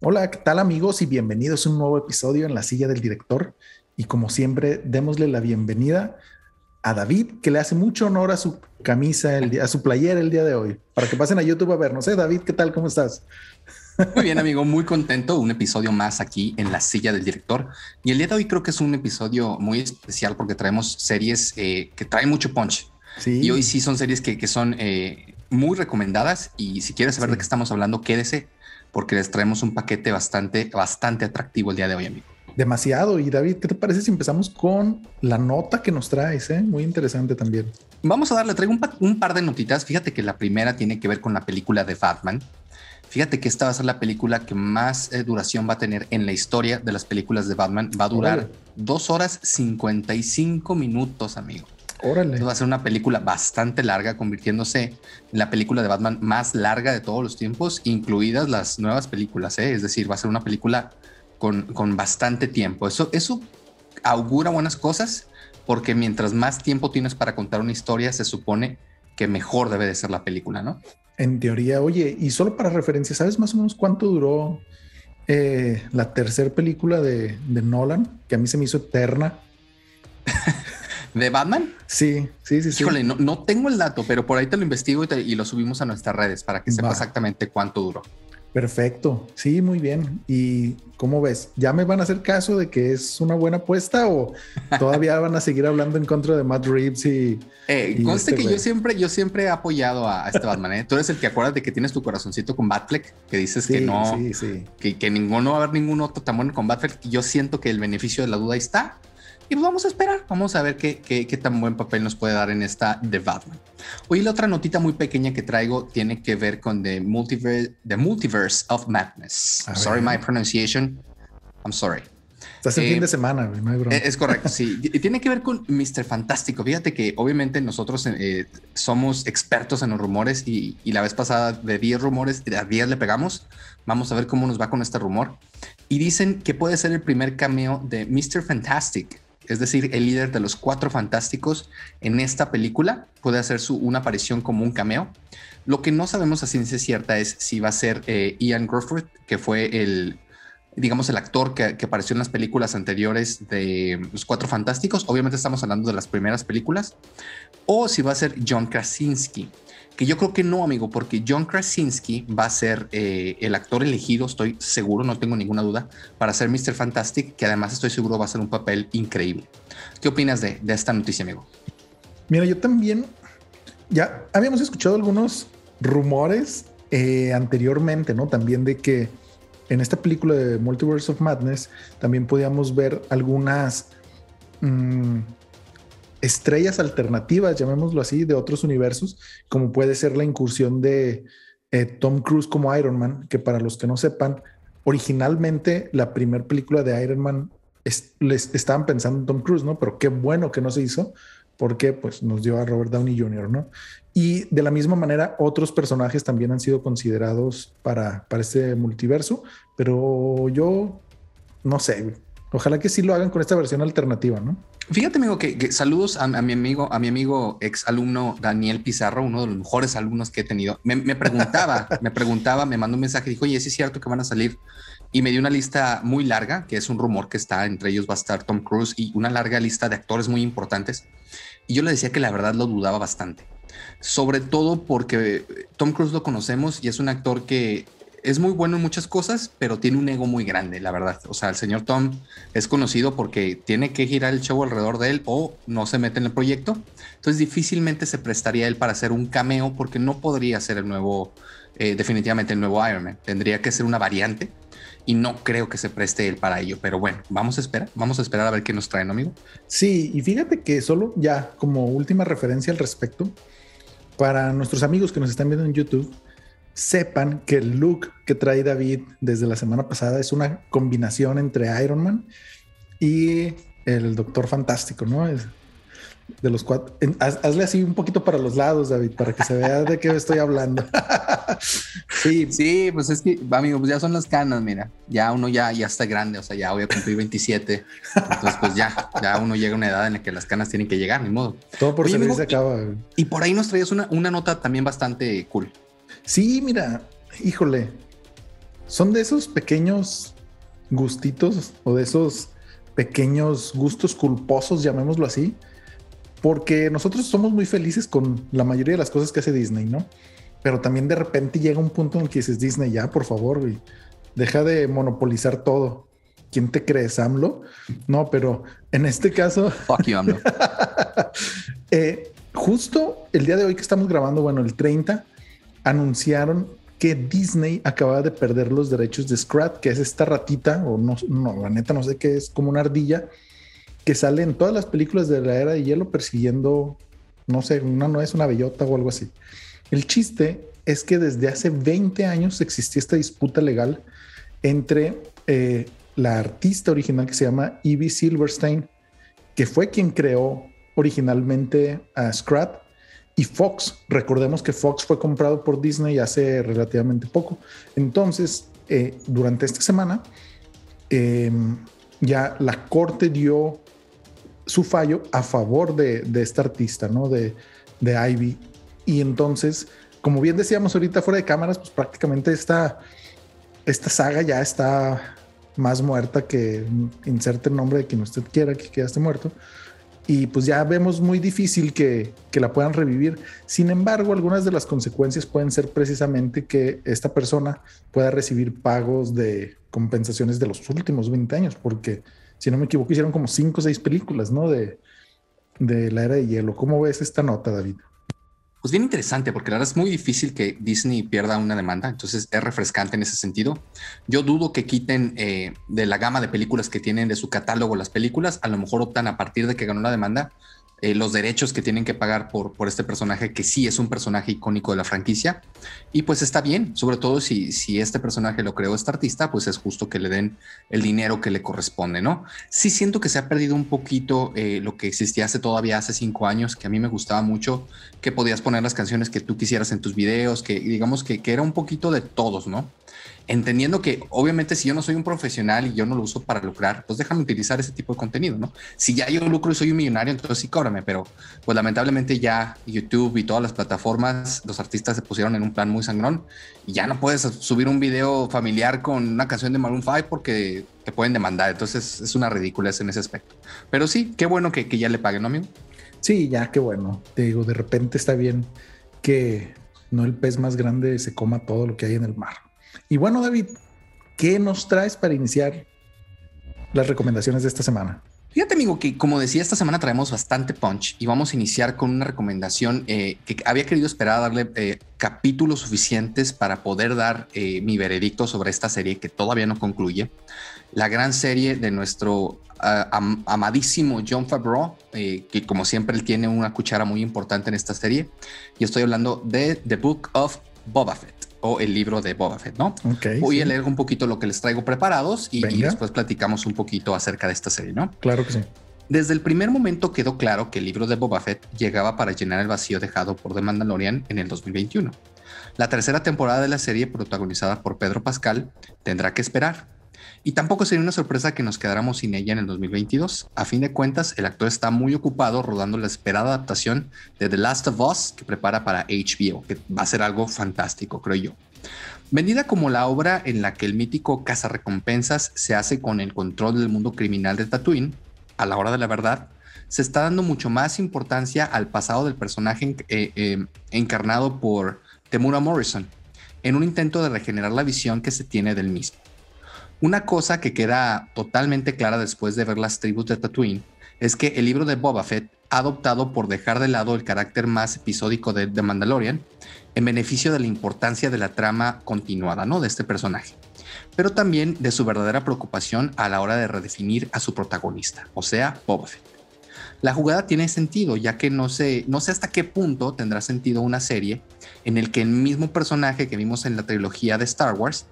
Hola, ¿qué tal amigos? Y bienvenidos a un nuevo episodio en la silla del director. Y como siempre, démosle la bienvenida a David, que le hace mucho honor a su camisa, el día, a su playera el día de hoy, para que pasen a YouTube a vernos. ¿eh? David, ¿qué tal? ¿Cómo estás? Muy bien, amigo, muy contento. Un episodio más aquí en la silla del director. Y el día de hoy creo que es un episodio muy especial porque traemos series eh, que traen mucho punch. Sí. Y hoy sí son series que, que son eh, muy recomendadas. Y si quieres saber de qué estamos hablando, quédese porque les traemos un paquete bastante, bastante atractivo el día de hoy, amigo. Demasiado. Y David, ¿qué te parece si empezamos con la nota que nos traes? Eh? Muy interesante también. Vamos a darle, traigo un, un par de notitas. Fíjate que la primera tiene que ver con la película de Batman. Fíjate que esta va a ser la película que más eh, duración va a tener en la historia de las películas de Batman. Va a durar dos horas 55 minutos, amigo. Órale. va a ser una película bastante larga, convirtiéndose en la película de Batman más larga de todos los tiempos, incluidas las nuevas películas. ¿eh? Es decir, va a ser una película con, con bastante tiempo. Eso, eso augura buenas cosas, porque mientras más tiempo tienes para contar una historia, se supone que mejor debe de ser la película, ¿no? En teoría, oye, y solo para referencia, ¿sabes más o menos cuánto duró eh, la tercera película de, de, Nolan? Que a mí se me hizo eterna. ¿De Batman? Sí, sí, sí. Híjole, no, no, tengo el dato, pero por ahí te lo investigo y, te, y lo subimos a nuestras redes para que sepa exactamente cuánto duró. Perfecto, sí, muy bien. ¿Y cómo ves? ¿Ya me van a hacer caso de que es una buena apuesta o todavía van a seguir hablando en contra de Matt Reeves y... Eh, conste este que yo siempre, yo siempre he apoyado a, este Batman. ¿eh? Tú eres el que acuerdas de que tienes tu corazoncito con Batfleck, que dices que no, sí, sí. Que, que ninguno va a haber ningún otro tan bueno con Batfleck. Yo siento que el beneficio de la duda está y pues vamos a esperar, vamos a ver qué, qué, qué, tan buen papel nos puede dar en esta The Batman. Hoy la otra notita muy pequeña que traigo tiene que ver con The Multiverse, the multiverse of Madness. Sorry my pronunciation, I'm sorry. Estás en eh, fin de semana, no hay broma. Es correcto, sí. Y tiene que ver con Mr. Fantástico. Fíjate que obviamente nosotros eh, somos expertos en los rumores y, y, la vez pasada de 10 rumores, a 10 le pegamos. Vamos a ver cómo nos va con este rumor. Y dicen que puede ser el primer cameo de Mr. Fantastic es decir, el líder de los cuatro fantásticos en esta película, puede hacer su, una aparición como un cameo. Lo que no sabemos a ciencia cierta es si va a ser eh, Ian Gruffudd, que fue el, digamos, el actor que, apareció en las películas anteriores de Los Cuatro Fantásticos. Obviamente estamos hablando de las primeras películas. O si va a ser John Krasinski, que yo creo que no, amigo, porque John Krasinski va a ser eh, el actor elegido, estoy seguro, no tengo ninguna duda, para ser Mr. Fantastic, que además estoy seguro va a ser un papel increíble. ¿Qué opinas de, de esta noticia, amigo? Mira, yo también, ya habíamos escuchado algunos rumores eh, anteriormente, ¿no? También de que en esta película de Multiverse of Madness también podíamos ver algunas... Mmm, estrellas alternativas, llamémoslo así, de otros universos, como puede ser la incursión de eh, Tom Cruise como Iron Man, que para los que no sepan, originalmente la primera película de Iron Man les estaban pensando en Tom Cruise, ¿no? Pero qué bueno que no se hizo, porque pues nos dio a Robert Downey Jr., ¿no? Y de la misma manera, otros personajes también han sido considerados para, para este multiverso, pero yo no sé, ojalá que sí lo hagan con esta versión alternativa, ¿no? Fíjate, amigo, que, saludos a, mi amigo, a mi amigo ex alumno Daniel Pizarro, uno de los mejores alumnos que he tenido. Me, preguntaba, me preguntaba, me mandó un mensaje, dijo, oye, ¿es cierto que van a salir? Y me dio una lista muy larga, que es un rumor que está, entre ellos va a estar Tom Cruise y una larga lista de actores muy importantes. Y yo le decía que la verdad lo dudaba bastante. Sobre todo porque Tom Cruise lo conocemos y es un actor que es muy bueno en muchas cosas, pero tiene un ego muy grande, la verdad. O sea, el señor Tom es conocido porque tiene que girar el show alrededor de él o no se mete en el proyecto. Entonces difícilmente se prestaría él para hacer un cameo porque no podría ser el nuevo, eh, definitivamente el nuevo Iron Man. Tendría que ser una variante y no creo que se preste él para ello. Pero bueno, vamos a esperar, vamos a esperar a ver qué nos traen, amigo. Sí, y fíjate que solo ya como última referencia al respecto, para nuestros amigos que nos están viendo en YouTube, sepan que el look que trae David desde la semana pasada es una combinación entre Iron Man y el Doctor Fantástico, ¿no? Es de los cuatro. hazle así un poquito para los lados, David, para que se vea de qué estoy hablando. sí, sí, pues es que, amigo, pues ya son las canas, mira, ya uno ya, ya está grande, o sea, ya voy a cumplir 27. Entonces, pues ya, ya uno llega a una edad en la que las canas tienen que llegar, ni modo. Todo por Oye, se acaba. Y por ahí nos traías una, una nota también bastante cool. Sí, mira, híjole. son de esos pequeños gustitos o de esos pequeños gustos culposos, llamémoslo así, porque nosotros somos muy felices con la mayoría de las cosas que hace Disney, ¿no? Pero también de repente llega un punto en el que dices, Disney, ya, por favor, deja de monopolizar todo. ¿Quién te crees, AMLO? No, pero en este caso... Fuck you, AMLO. eh, justo el día de hoy que estamos grabando, bueno, el 30, anunciaron que Disney acababa de perder los derechos de Scrat, que es esta ratita, o no, no, la neta no sé qué es, como una ardilla, que sale en todas las películas de la era de hielo persiguiendo, no sé, una no es una bellota o algo así. El chiste es que desde hace 20 años existía esta disputa legal entre eh, la artista original que se llama Evie Silverstein, que fue quien creó originalmente a Scrat, y Fox. Recordemos que Fox fue comprado por Disney hace relativamente poco. Entonces, eh, durante esta semana, em, ya la corte dio su fallo a favor de, esta artista, ¿no? De, de Ivy. Y entonces, como bien decíamos ahorita fuera de cámaras, pues prácticamente esta, esta saga ya está más muerta que inserte el nombre de quien usted quiera que quedaste muerto y pues ya vemos muy difícil que, la puedan revivir. Sin embargo, algunas de las consecuencias pueden ser precisamente que esta persona pueda recibir pagos de compensaciones de los últimos 20 años, porque si no me equivoco, hicieron como 5 o 6 películas, ¿no? De, de la era de hielo. ¿Cómo ves esta nota, David? Pues bien interesante, porque la verdad es muy difícil que Disney pierda una demanda, entonces es refrescante en ese sentido. Yo dudo que quiten eh, de la gama de películas que tienen de su catálogo las películas, a lo mejor optan a partir de que ganó la demanda, eh, los derechos que tienen que pagar por, por este personaje, que sí es un personaje icónico de la franquicia. Y pues está bien, sobre todo si, si este personaje lo creó este artista, pues es justo que le den el dinero que le corresponde, ¿no? Sí siento que se ha perdido un poquito eh, lo que existía hace todavía hace cinco años, que a mí me gustaba mucho, que podías poner las canciones que tú quisieras en tus videos, que digamos que, que era un poquito de todos, ¿no? Entendiendo que obviamente si yo no soy un profesional y yo no lo uso para lucrar, pues déjame utilizar ese tipo de contenido, ¿no? Si ya yo lucro y soy un millonario, entonces sí cóbrame, pero pues lamentablemente ya YouTube y todas las plataformas, los artistas se pusieron en un plan muy sangrón y ya no puedes subir un video familiar con una canción de Maroon 5 porque te pueden demandar, entonces es una ridiculez en ese aspecto. Pero sí, qué bueno que, que ya le paguen, ¿no, amigo? Sí, ya qué bueno. Te digo, de repente está bien que no el pez más grande se coma todo lo que hay en el mar. Y bueno, David, ¿qué nos traes para iniciar las recomendaciones de esta semana? Fíjate, amigo, que como decía, esta semana traemos bastante punch y vamos a iniciar con una recomendación eh, que había querido esperar a darle eh, capítulos suficientes para poder dar eh, mi veredicto sobre esta serie que todavía no concluye. La gran serie de nuestro amadísimo John Favreau, que como siempre él tiene una cuchara muy importante en esta serie. Y estoy hablando de The Book of Boba Fett o el libro de Boba Fett, ¿no? Voy a leer un poquito lo que les traigo preparados y, después platicamos un poquito acerca de esta serie, ¿no? Claro que sí. Desde el primer momento quedó claro que el libro de Boba Fett llegaba para llenar el vacío dejado por The Mandalorian en el 2021. La tercera temporada de la serie, protagonizada por Pedro Pascal, tendrá que esperar, y tampoco sería una sorpresa que nos quedáramos sin ella en el 2022. A fin de cuentas, el actor está muy ocupado rodando la esperada adaptación de The Last of Us que prepara para HBO, que va a ser algo fantástico, creo yo. Vendida como la obra en la que el mítico cazarrecompensas se hace con el control del mundo criminal de Tatooine, a la hora de la verdad, se está dando mucho más importancia al pasado del personaje eh, eh, encarnado por Temura Morrison, en un intento de regenerar la visión que se tiene del mismo. Una cosa que queda totalmente clara después de ver las tribus de Tatooine es que el libro de Boba Fett ha adoptado por dejar de lado el carácter más episódico de The Mandalorian en beneficio de la importancia de la trama continuada, ¿no? De este personaje, pero también de su verdadera preocupación a la hora de redefinir a su protagonista, o sea, Boba Fett. La jugada tiene sentido, ya que no sé, no sé hasta qué punto tendrá sentido una serie en el que el mismo personaje que vimos en la trilogía de Star Wars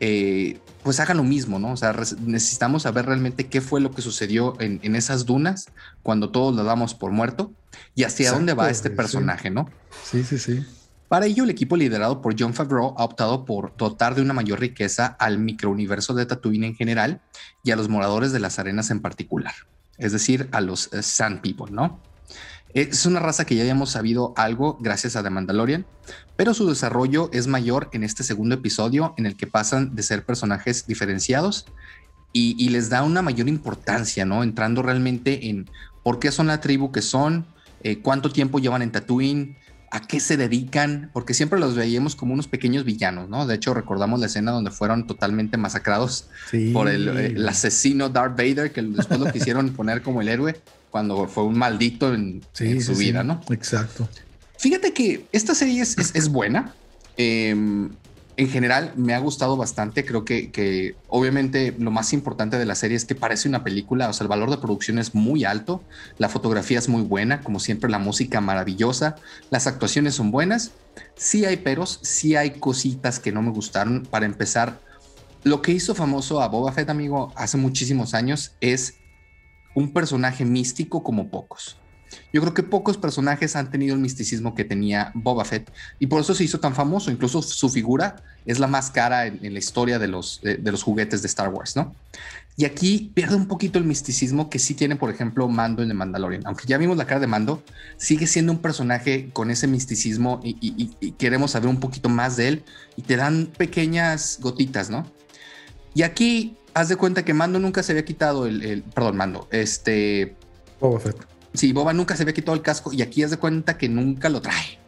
eh, pues hagan lo mismo, ¿no? O sea, necesitamos saber realmente qué fue lo que sucedió en, esas dunas cuando todos lo damos por muerto y hacia dónde va este personaje, ¿no? Sí, sí, sí. Para ello, el equipo liderado por John Favreau ha optado por dotar de una mayor riqueza al microuniverso de Tatooine en general y a los moradores de las arenas en particular, es decir, a los eh, Sand People, ¿no? Es una raza que ya habíamos sabido algo gracias a The Mandalorian, pero su desarrollo es mayor en este segundo episodio en el que pasan de ser personajes diferenciados y, les da una mayor importancia, ¿no? Entrando realmente en por qué son la tribu que son, eh, cuánto tiempo llevan en Tatooine, a qué se dedican, porque siempre los veíamos como unos pequeños villanos, ¿no? De hecho, recordamos la escena donde fueron totalmente masacrados por el, asesino Darth Vader, que después lo quisieron poner como el héroe cuando fue un maldito en, su vida, ¿no? Exacto. Fíjate que esta serie es, es, buena. Em, en general me ha gustado bastante. Creo que, que, obviamente lo más importante de la serie es que parece una película. O sea, el valor de producción es muy alto. La fotografía es muy buena. Como siempre, la música maravillosa. Las actuaciones son buenas. Sí hay peros, sí hay cositas que no me gustaron. Para empezar, lo que hizo famoso a Boba Fett, amigo, hace muchísimos años es un personaje místico como pocos. Yo creo que pocos personajes han tenido el misticismo que tenía Boba Fett y por eso se hizo tan famoso. Incluso su figura es la más cara en, la historia de los, de, los juguetes de Star Wars, ¿no? Y aquí pierde un poquito el misticismo que sí tiene, por ejemplo, Mando en The Mandalorian. Aunque ya vimos la cara de Mando, sigue siendo un personaje con ese misticismo y, queremos saber un poquito más de él y te dan pequeñas gotitas, ¿no? Y aquí haz de cuenta que Mando nunca se había quitado el, el perdón, Mando, este... Boba Fett Sí, Boba nunca se había quitado el casco y aquí es de cuenta que nunca lo trae.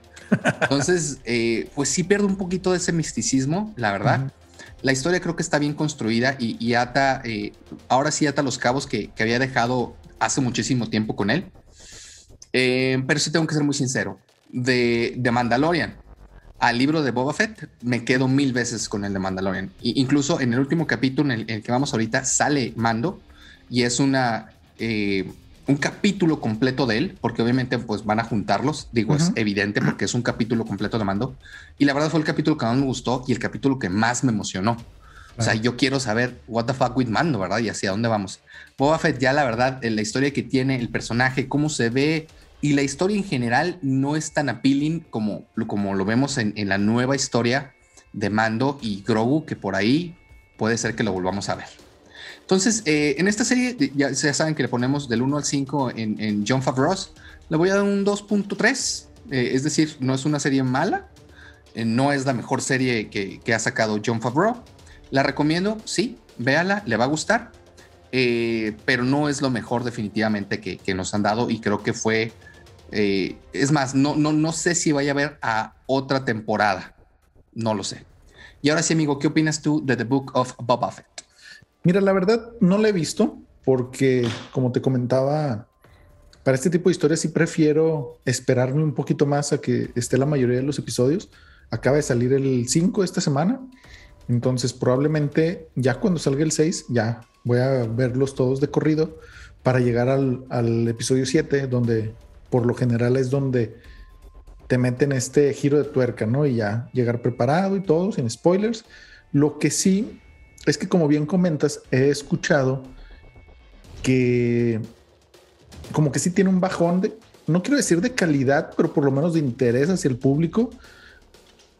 Entonces, eh, pues sí pierde un poquito de ese misticismo, la verdad. La historia creo que está bien construida y, ata, eh, ahora sí ata los cabos que, había dejado hace muchísimo tiempo con él. Eh, pero sí tengo que ser muy sincero. De, de, Mandalorian al libro de Boba Fett, me quedo mil veces con el de Mandalorian. incluso en el último capítulo en el, que vamos ahorita sale Mando y es una un capítulo completo de él, porque obviamente pues van a juntarlos, digo, es evidente porque es un capítulo completo de mando. Y la verdad fue el capítulo que más me gustó y el capítulo que más me emocionó. O sea, yo quiero saber what the fuck with Mando, ¿verdad? Y hacia dónde vamos. Boba Fett ya la verdad, la historia que tiene, el personaje, cómo se ve y la historia en general no es tan appealing como, como lo vemos en, en la nueva historia de Mando y Grogu, que por ahí puede ser que lo volvamos a ver. Entonces, eh, en esta serie, ya, saben que le ponemos del 1 al 5 en, John Favreau. Le voy a dar un 2.3. Eh, es decir, no es una serie mala. Eh, no es la mejor serie que, ha sacado John Favreau. La recomiendo, sí, véala, le va a gustar. pero no es lo mejor definitivamente que, nos han dado y creo que fue... es más, no, no, no sé si vaya a haber a otra temporada. No lo sé. Y ahora sí, amigo, ¿qué opinas tú de The Book of Boba Fett? Mira, la verdad no la he visto porque, como te comentaba, para este tipo de historias sí prefiero esperarme un poquito más a que esté la mayoría de los episodios. Acaba de salir el 5 esta semana, entonces probablemente ya cuando salga el 6 ya voy a verlos todos de corrido para llegar al, al episodio 7, donde por lo general es donde te meten este giro de tuerca, ¿no? Y ya llegar preparado y todo, sin spoilers. Lo que sí es que como bien comentas, he escuchado que como que sí tiene un bajón de, no quiero decir de calidad, pero por lo menos de interés hacia el público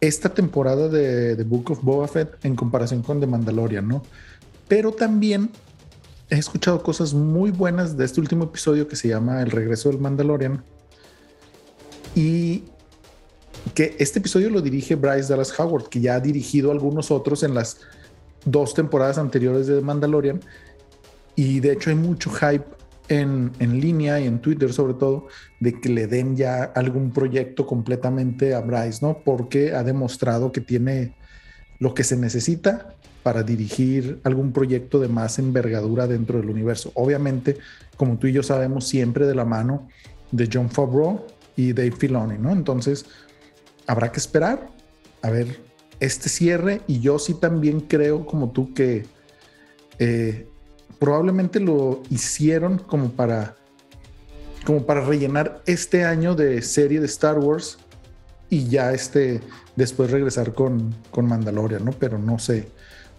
esta temporada de The Book of Boba Fett en comparación con The Mandalorian, ¿no? Pero también he escuchado cosas muy buenas de este último episodio que se llama El regreso del Mandalorian y que este episodio lo dirige Bryce Dallas Howard, que ya ha dirigido algunos otros en las dos temporadas anteriores de Mandalorian. Y de hecho hay mucho hype en, en, línea y en Twitter sobre todo de que le den ya algún proyecto completamente a Bryce, ¿no? Porque ha demostrado que tiene lo que se necesita para dirigir algún proyecto de más envergadura dentro del universo. Obviamente, como tú y yo sabemos, siempre de la mano de John Favreau y Dave Filoni, ¿no? Entonces, habrá que esperar a ver este cierre y yo sí también creo como tú que eh, probablemente lo hicieron como para como para rellenar este año de serie de Star Wars y ya este después regresar con, con Mandalorian, ¿no? Pero no sé,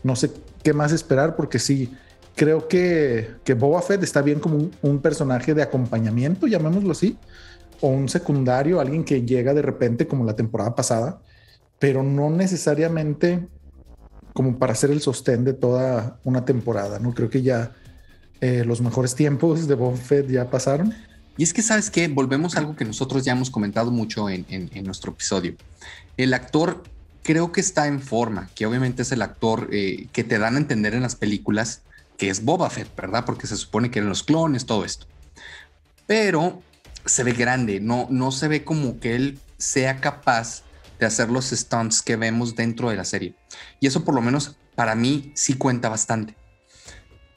no sé qué más esperar porque sí, creo que, que Boba Fett está bien como un, personaje de acompañamiento, llamémoslo así, o un secundario, alguien que llega de repente como la temporada pasada pero no necesariamente como para hacer el sostén de toda una temporada, ¿no? Creo que ya eh, los mejores tiempos de Boba Fett ya pasaron. Y es que, ¿sabes qué? Volvemos a algo que nosotros ya hemos comentado mucho en, nuestro episodio. El actor creo que está en forma, que obviamente es el actor eh, que te dan a entender en las películas que es Boba Fett, ¿verdad? Porque se supone que eran los clones, todo esto. Pero se ve grande, no, no se ve como que él sea capaz de hacer los stunts que vemos dentro de la serie. Y eso por lo menos para mí sí cuenta bastante.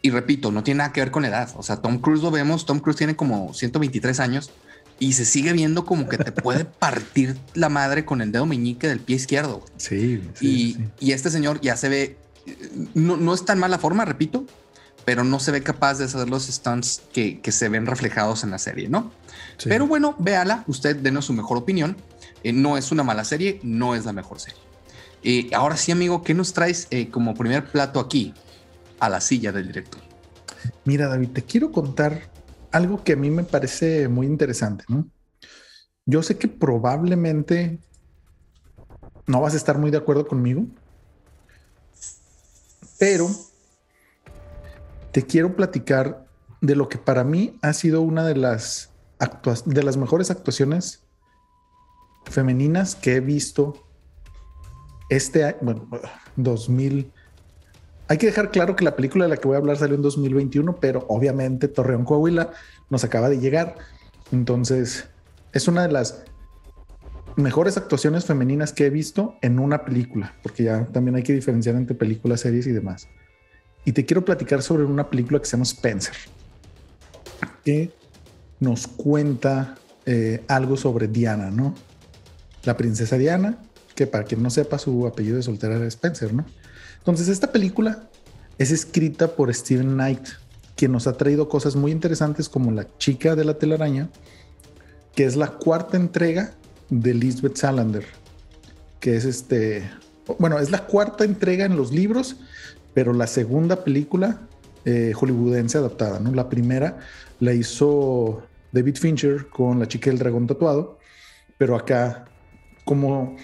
Y repito, no tiene nada que ver con edad. O sea, Tom Cruise lo vemos, Tom Cruise tiene como 123 años y se sigue viendo como que te puede partir la madre con el dedo meñique del pie izquierdo. Sí. y, y, este señor ya se ve, no, no es tan mala forma, repito, pero no se ve capaz de hacer los stunts que, que se ven reflejados en la serie, ¿no? Pero bueno, véala, usted denos su mejor opinión. Eh, no es una mala serie, no es la mejor serie. Eh, ahora sí, amigo, ¿qué nos traes eh, como primer plato aquí a la silla del director? Mira, David, te quiero contar algo que a mí me parece muy interesante. Yo sé que probablemente no vas a estar muy de acuerdo conmigo, pero te quiero platicar de lo que para mí ha sido una de las, de las mejores actuaciones femeninas que he visto este año, bueno, 2000. Hay que dejar claro que la película de la que voy a hablar salió en 2021, pero obviamente Torreón Coahuila nos acaba de llegar. Entonces, es una de las mejores actuaciones femeninas que he visto en una película, porque ya también hay que diferenciar entre películas, series y demás y te quiero platicar sobre una película que se llama Spencer, que nos cuenta eh, algo sobre Diana, ¿no? La princesa Diana, que para quien no sepa su apellido de soltera era Spencer, ¿no? Entonces esta película es escrita por Steven Knight, quien nos ha traído cosas muy interesantes como La chica de la telaraña, que es la cuarta entrega de Lisbeth Salander, que es este, bueno, es la cuarta entrega en los libros pero la segunda película eh, hollywoodense adaptada, ¿no? La primera la hizo David Fincher con La chica del dragón tatuado, pero acá como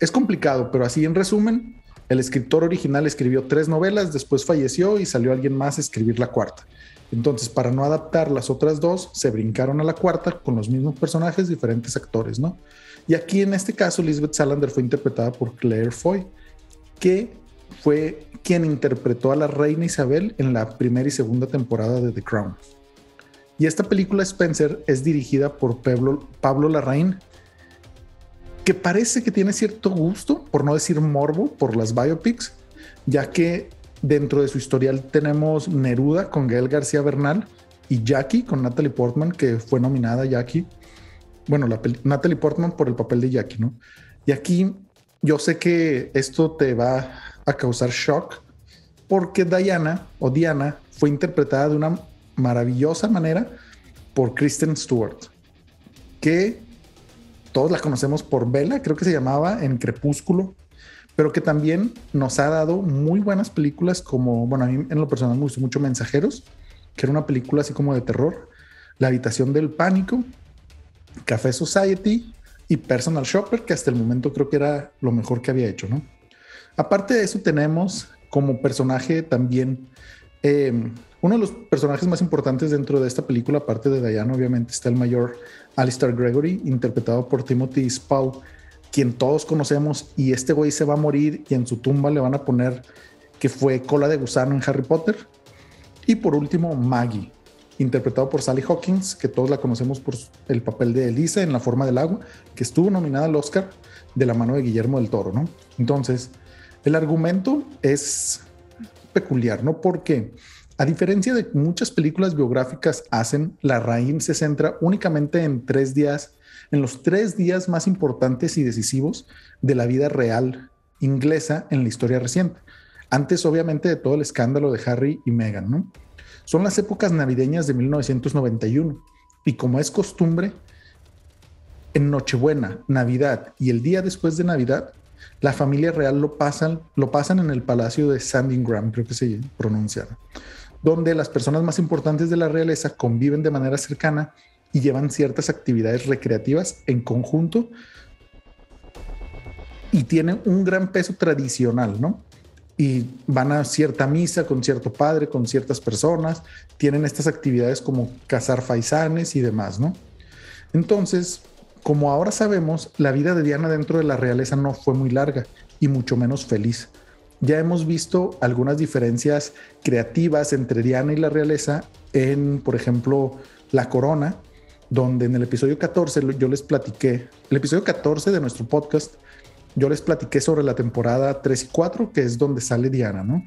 es complicado, pero así en resumen, el escritor original escribió tres novelas, después falleció y salió alguien más a escribir la cuarta. Entonces, para no adaptar las otras dos, se brincaron a la cuarta con los mismos personajes, diferentes actores, ¿no? Y aquí en este caso, Lisbeth Salander fue interpretada por Claire Foy, que fue quien interpretó a la reina Isabel en la primera y segunda temporada de The Crown. Y esta película Spencer es dirigida por Pablo, Pablo Larraín, que parece que tiene cierto gusto, por no decir morbo, por las biopics, ya que dentro de su historial tenemos Neruda con Gael García Bernal y Jackie con Natalie Portman, que fue nominada Jackie. Bueno, la Natalie Portman por el papel de Jackie, ¿no? Y aquí yo sé que esto te va a causar shock porque Diana o Diana fue interpretada de una maravillosa manera por Kristen Stewart, que todos la conocemos por Bella, creo que se llamaba en Crepúsculo, pero que también nos ha dado muy buenas películas como, bueno, a mí en lo personal me gustó mucho Mensajeros, que era una película así como de terror, La habitación del pánico, Café Society y Personal Shopper, que hasta el momento creo que era lo mejor que había hecho, ¿no? Aparte de eso, tenemos como personaje también em, uno de los personajes más importantes dentro de esta película, aparte de Diana, obviamente está el mayor Alistair Gregory, interpretado por Timothy Spall, quien todos conocemos, y este güey se va a morir y en su tumba le van a poner que fue cola de gusano en Harry Potter. Y por último, Maggie, interpretado por Sally Hawkins, que todos la conocemos por el papel de Elisa en La forma del agua, que estuvo nominada al Oscar de la mano de Guillermo del Toro, ¿no? Entonces, el argumento es peculiar, ¿no? Porque a diferencia de muchas películas biográficas hacen, la raíz se centra únicamente en tres días, en los tres días más importantes y decisivos de la vida real inglesa en la historia reciente. Antes, obviamente, de todo el escándalo de Harry y Meghan, ¿no? Son las épocas navideñas de 1991 y como es costumbre, en Nochebuena, Navidad y el día después de Navidad, la familia real lo pasan, lo pasan en el palacio de Sandringham, creo que se pronuncia, donde las personas más importantes de la realeza conviven de manera cercana y llevan ciertas actividades recreativas en conjunto y tienen un gran peso tradicional, ¿no? y van a cierta misa con cierto padre, con ciertas personas, tienen estas actividades como cazar faisanes y demás, ¿no? Entonces, como ahora sabemos, la vida de Diana dentro de la realeza no fue muy larga y mucho menos feliz. Ya hemos visto algunas diferencias creativas entre Diana y la realeza en, por ejemplo, La Corona, donde en el episodio 14 yo les platiqué, el episodio 14 de nuestro podcast, yo les platiqué sobre la temporada 3 y 4, que es donde sale Diana, ¿no?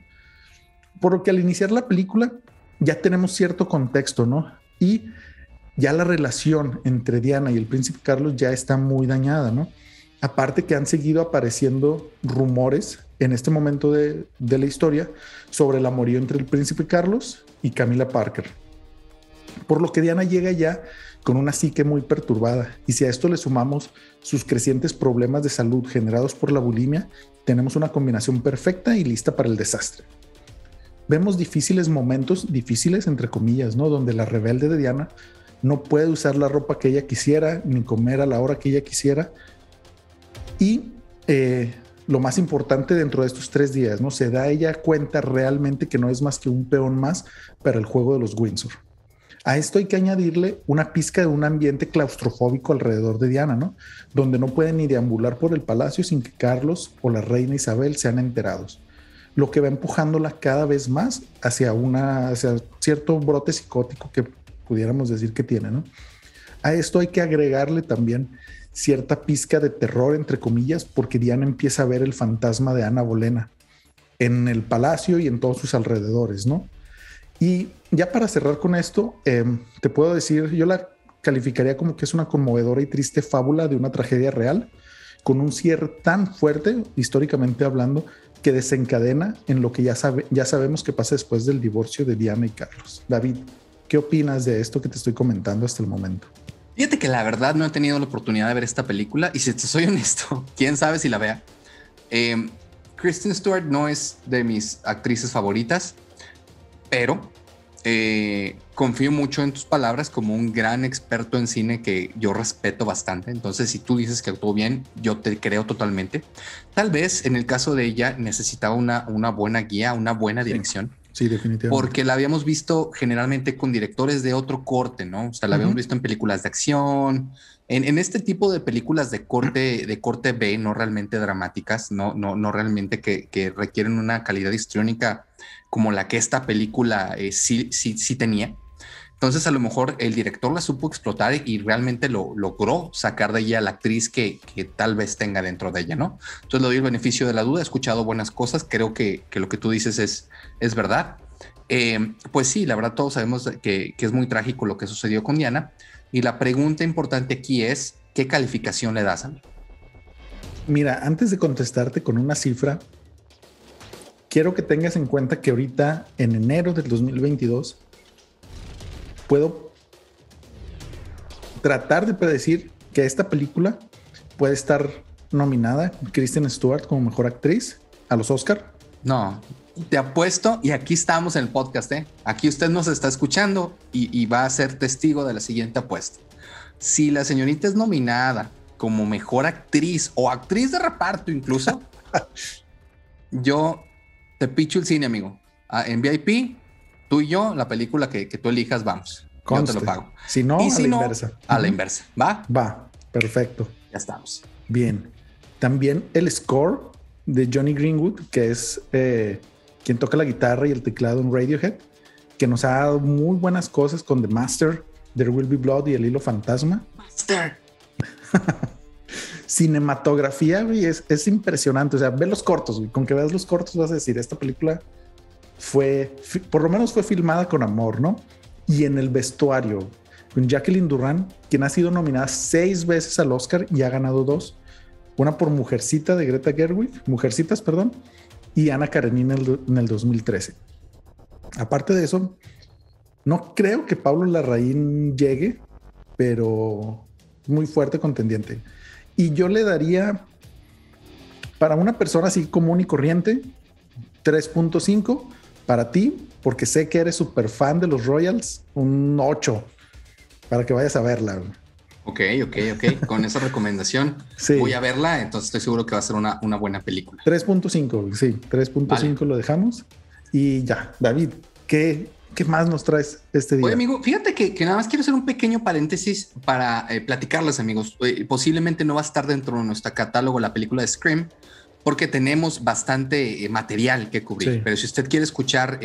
Por lo que al iniciar la película ya tenemos cierto contexto, ¿no? Y ya la relación entre Diana y el príncipe Carlos ya está muy dañada, ¿no? Aparte que han seguido apareciendo rumores en este momento de, de la historia sobre el amorío entre el príncipe Carlos y Camila Parker. Por lo que Diana llega ya con una psique muy perturbada. Y si a esto le sumamos sus crecientes problemas de salud generados por la bulimia, tenemos una combinación perfecta y lista para el desastre. Vemos difíciles momentos, difíciles entre comillas, ¿no? Donde la rebelde de Diana no puede usar la ropa que ella quisiera, ni comer a la hora que ella quisiera. Y eh, lo más importante dentro de estos tres días, ¿no? Se da ella cuenta realmente que no es más que un peón más para el juego de los Windsor. A esto hay que añadirle una pizca de un ambiente claustrofóbico alrededor de Diana, ¿no? Donde no pueden ni deambular por el palacio sin que Carlos o la reina Isabel sean enterados. Lo que va empujándola cada vez más hacia una, hacia cierto brote psicótico que pudiéramos decir que tiene, ¿no? A esto hay que agregarle también cierta pizca de terror, entre comillas, porque Diana empieza a ver el fantasma de Ana Bolena en el palacio y en todos sus alrededores, ¿no? Y ya para cerrar con esto, em, te puedo decir, yo la calificaría como que es una conmovedora y triste fábula de una tragedia real, con un cierre tan fuerte, históricamente hablando, que desencadena en lo que ya, sabe, ya sabemos que pasa después del divorcio de Diana y Carlos. David, ¿qué opinas de esto que te estoy comentando hasta el momento? Fíjate que la verdad no he tenido la oportunidad de ver esta película y si te soy honesto, quién sabe si la vea. Eh, Kristen Stewart no es de mis actrices favoritas pero eh, confío mucho en tus palabras como un gran experto en cine que yo respeto bastante. Entonces, si tú dices que actuó bien, yo te creo totalmente. Tal vez en el caso de ella necesitaba una, una buena guía, una buena dirección. Sí, definitivamente. Porque la habíamos visto generalmente con directores de otro corte, ¿no? O sea, la habíamos visto en películas de acción, en, este tipo de películas de corte, de corte B, no realmente dramáticas, no, no, no realmente que, que requieren una calidad histriónica como la que esta película eh, sí, sí, sí tenía. Entonces a lo mejor el director la supo explotar y realmente lo logró sacar de ella la actriz que, tal vez tenga dentro de ella, ¿no? Entonces le doy el beneficio de la duda, he escuchado buenas cosas, creo que, que lo que tú dices es, es verdad. Eh, pues sí, la verdad todos sabemos que, que, es muy trágico lo que sucedió con Diana y la pregunta importante aquí es, ¿qué calificación le das a mí? Mira, antes de contestarte con una cifra, quiero que tengas en cuenta que ahorita en enero del 2022 puedo tratar de predecir que esta película puede estar nominada Kristen Stewart como mejor actriz a los Oscar. No, te apuesto y aquí estamos en el podcast. ¿eh? Aquí usted nos está escuchando y, y va a ser testigo de la siguiente apuesta. Si la señorita es nominada como mejor actriz o actriz de reparto incluso, yo te picho el cine, amigo. Ah, en VIP, tú y yo, la película que, tú elijas, vamos. Yo te lo pago. Si no, a la inversa. A la inversa. ¿Va? Va. Perfecto. Ya estamos. Bien. También el score de Johnny Greenwood, que es eh, quien toca la guitarra y el teclado en Radiohead, que nos ha dado muy buenas cosas con The Master, There Will Be Blood y El Hilo Fantasma. Master. cinematografía, güey, es, es, impresionante. O sea, ve los cortos, güey. Con que veas los cortos vas a decir, esta película fue, por lo menos fue filmada con amor, ¿no? Y en el vestuario, con Jacqueline Duran, quien ha sido nominada seis veces al Oscar y ha ganado dos. Una por Mujercita de Greta Gerwig, Mujercitas, perdón, y Ana Karenina en el 2013. Aparte de eso, no creo que Pablo Larraín llegue, pero muy fuerte contendiente. Y yo le daría, para una persona así común y corriente, 3.5. Para ti, porque sé que eres súper fan de los Royals, un 8. Para que vayas a verla. Ok, ok, ok. Con esa recomendación voy a verla, entonces estoy seguro que va a ser una, una buena película. 3.5, sí, 3.5 lo dejamos. Y ya, David, ¿qué, ¿qué más nos traes este día? Oye, amigo, fíjate que, nada más quiero hacer un pequeño paréntesis para eh, platicarles, amigos. Eh, posiblemente no va a estar dentro de nuestro catálogo la película de Scream, porque tenemos bastante eh, material que cubrir. Pero si usted quiere escuchar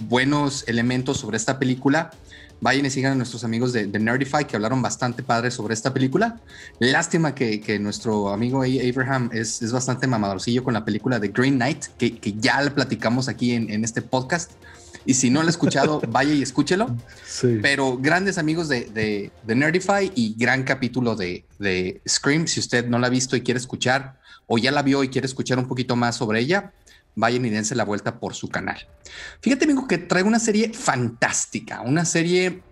buenos elementos sobre esta película, Vayan y sigan a nuestros amigos de, Nerdify que hablaron bastante padre sobre esta película. Lástima que, nuestro amigo Abraham es, es, bastante mamadorcillo con la película de Green Knight, que, ya le platicamos aquí en, este podcast. Y si no lo ha escuchado, vaya y escúchelo. Pero grandes amigos de, de, Nerdify y gran capítulo de, de Scream. Si usted no la ha visto y quiere escuchar, o ya la vio y quiere escuchar un poquito más sobre ella, vayan y dense la vuelta por su canal. Fíjate, amigo, que traigo una serie fantástica, una serie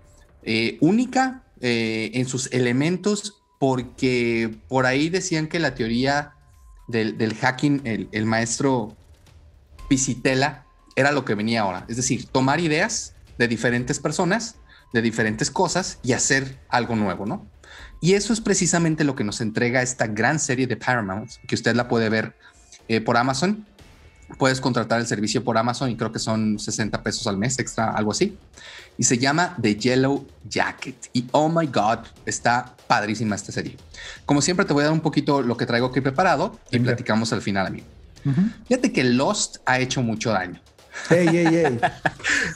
eh, única eh, en sus elementos, porque por ahí decían que la teoría del, hacking, el, maestro Pisitela, era lo que venía ahora. Es decir, tomar ideas de diferentes personas, de diferentes cosas y hacer algo nuevo, ¿no? Y eso es precisamente lo que nos entrega esta gran serie de Paramount, que usted la puede ver eh, por Amazon puedes contratar el servicio por Amazon y creo que son 60 pesos al mes extra, algo así. Y se llama The Yellow Jacket. Y oh my God, está padrísima esta serie. Como siempre, te voy a dar un poquito lo que traigo aquí preparado y platicamos al final, amigo. Fíjate que Lost ha hecho mucho daño. Hey, hey, hey.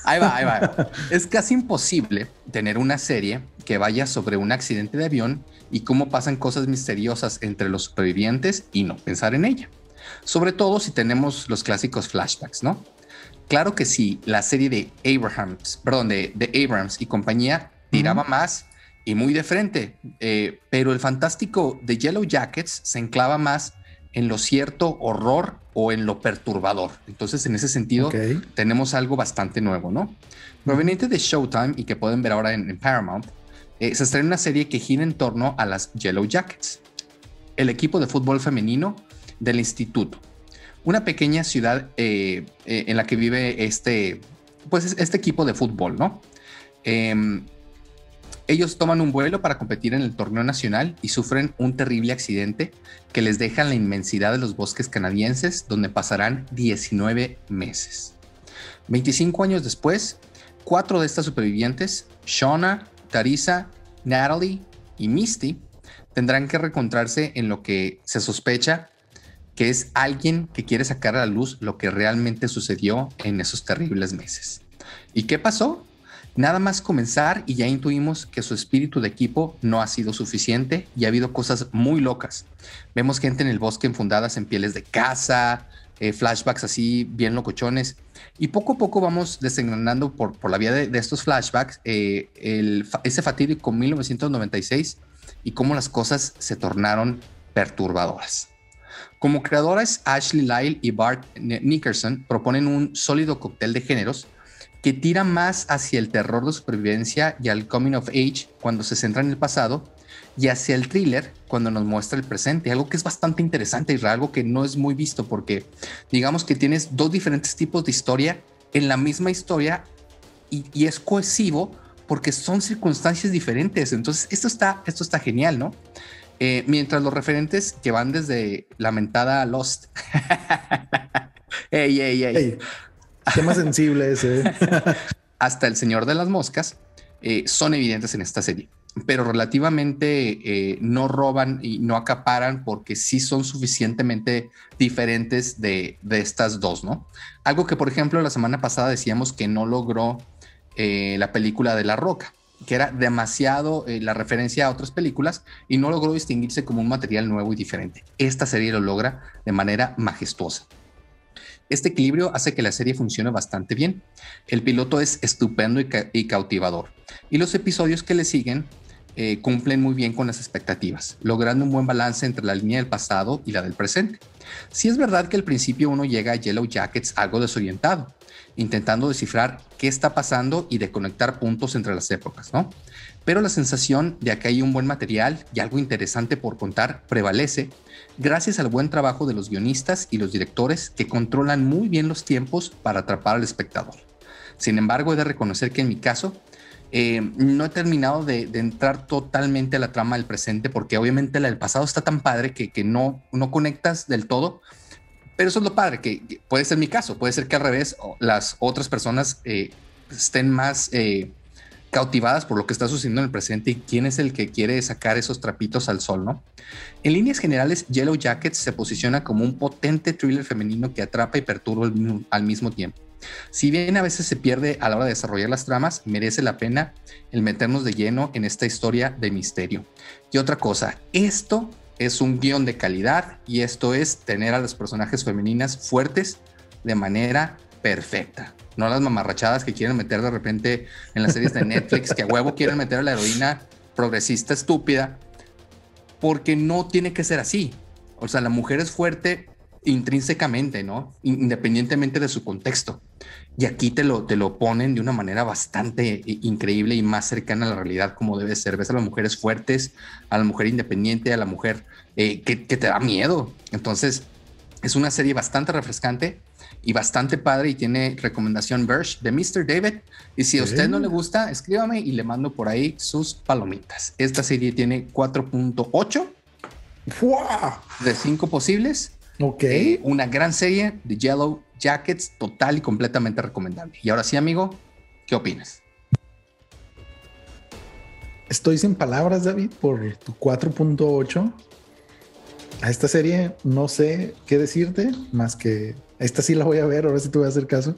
ahí va, ahí va. Es casi imposible tener una serie que vaya sobre un accidente de avión y cómo pasan cosas misteriosas entre los supervivientes y no pensar en ella sobre todo si tenemos los clásicos flashbacks, ¿no? Claro que sí, la serie de Abrams, perdón, de, Abrams y compañía tiraba más y muy de frente, eh, pero el fantástico de Yellow Jackets se enclava más en lo cierto horror o en lo perturbador. Entonces, en ese sentido, tenemos algo bastante nuevo, ¿no? Proveniente de Showtime y que pueden ver ahora en, Paramount, eh, se estrena una serie que gira en torno a las Yellow Jackets, el equipo de fútbol femenino del instituto. Una pequeña ciudad eh, eh, en la que vive este, pues este equipo de fútbol, ¿no? Em, ellos toman un vuelo para competir en el torneo nacional y sufren un terrible accidente que les deja en la inmensidad de los bosques canadienses, donde pasarán 19 meses. 25 años después, cuatro de estas supervivientes, Shauna, Tarisa, Natalie y Misty, tendrán que reencontrarse en lo que se sospecha que es alguien que quiere sacar a la luz lo que realmente sucedió en esos terribles meses. ¿Y qué pasó? Nada más comenzar y ya intuimos que su espíritu de equipo no ha sido suficiente y ha habido cosas muy locas. Vemos gente en el bosque enfundadas en pieles de caza, eh, flashbacks así bien locochones. Y poco a poco vamos desengranando por, por la vía de, estos flashbacks eh, ese fatídico 1996 y cómo las cosas se tornaron perturbadoras. Como creadores, Ashley Lyle y Bart Nickerson proponen un sólido cóctel de géneros que tira más hacia el terror de supervivencia y al coming of age cuando se centra en el pasado y hacia el thriller cuando nos muestra el presente, algo que es bastante interesante y algo que no es muy visto porque digamos que tienes dos diferentes tipos de historia en la misma historia y, es cohesivo porque son circunstancias diferentes. Entonces, esto está, esto está genial, ¿no? Eh, mientras los referentes que van desde lamentada Lost. tema sensible ese. ¿eh? hasta el Señor de las Moscas eh, son evidentes en esta serie, pero relativamente no roban y no acaparan porque sí son suficientemente diferentes de, estas dos, ¿no? Algo que, por ejemplo, la semana pasada decíamos que no logró la película de La Roca que era demasiado eh, la referencia a otras películas y no logró distinguirse como un material nuevo y diferente. Esta serie lo logra de manera majestuosa. Este equilibrio hace que la serie funcione bastante bien. El piloto es estupendo y, cautivador y los episodios que le siguen eh, cumplen muy bien con las expectativas, logrando un buen balance entre la línea del pasado y la del presente. Si es verdad que al principio uno llega a Yellow Jackets algo desorientado, intentando descifrar qué está pasando y de conectar puntos entre las épocas, ¿no? Pero la sensación de que hay un buen material y algo interesante por contar prevalece gracias al buen trabajo de los guionistas y los directores que controlan muy bien los tiempos para atrapar al espectador. Sin embargo, he de reconocer que en mi caso, Eh, no he terminado de, entrar totalmente a la trama del presente porque obviamente la del pasado está tan padre que, no, no conectas del todo. Pero eso es lo padre, que, puede ser mi caso, puede ser que al revés las otras personas eh, estén más eh, cautivadas por lo que está sucediendo en el presente y quién es el que quiere sacar esos trapitos al sol, ¿no? En líneas generales, Yellow Jackets se posiciona como un potente thriller femenino que atrapa y perturba al mismo tiempo. Si bien a veces se pierde a la hora de desarrollar las tramas, merece la pena el meternos de lleno en esta historia de misterio. Y otra cosa, esto es un guion de calidad y esto es tener a las personajes femeninas fuertes de manera perfecta. No las mamarrachadas que quieren meter de repente en las series de Netflix, que a huevo quieren meter a la heroína progresista estúpida, porque no tiene que ser así. O sea, la mujer es fuerte intrínsecamente, ¿no? Independientemente de su contexto. Y aquí te lo, te lo ponen de una manera bastante increíble y más cercana a la realidad como debe ser. Ves a las mujeres fuertes, a la mujer independiente, a la mujer eh, que, te da miedo. Entonces, es una serie bastante refrescante y bastante padre y tiene recomendación Birch de Mr. David. Y si a usted no le gusta, escríbame y le mando por ahí sus palomitas. Esta serie tiene 4.8 de 5 posibles Ok. Eh, una gran serie de Yellow Jackets, total y completamente recomendable. Y ahora sí, amigo, ¿qué opinas? Estoy sin palabras, David, por tu 4.8. A esta serie no sé qué decirte, más que esta sí la voy a ver, ahora sí te voy a hacer caso.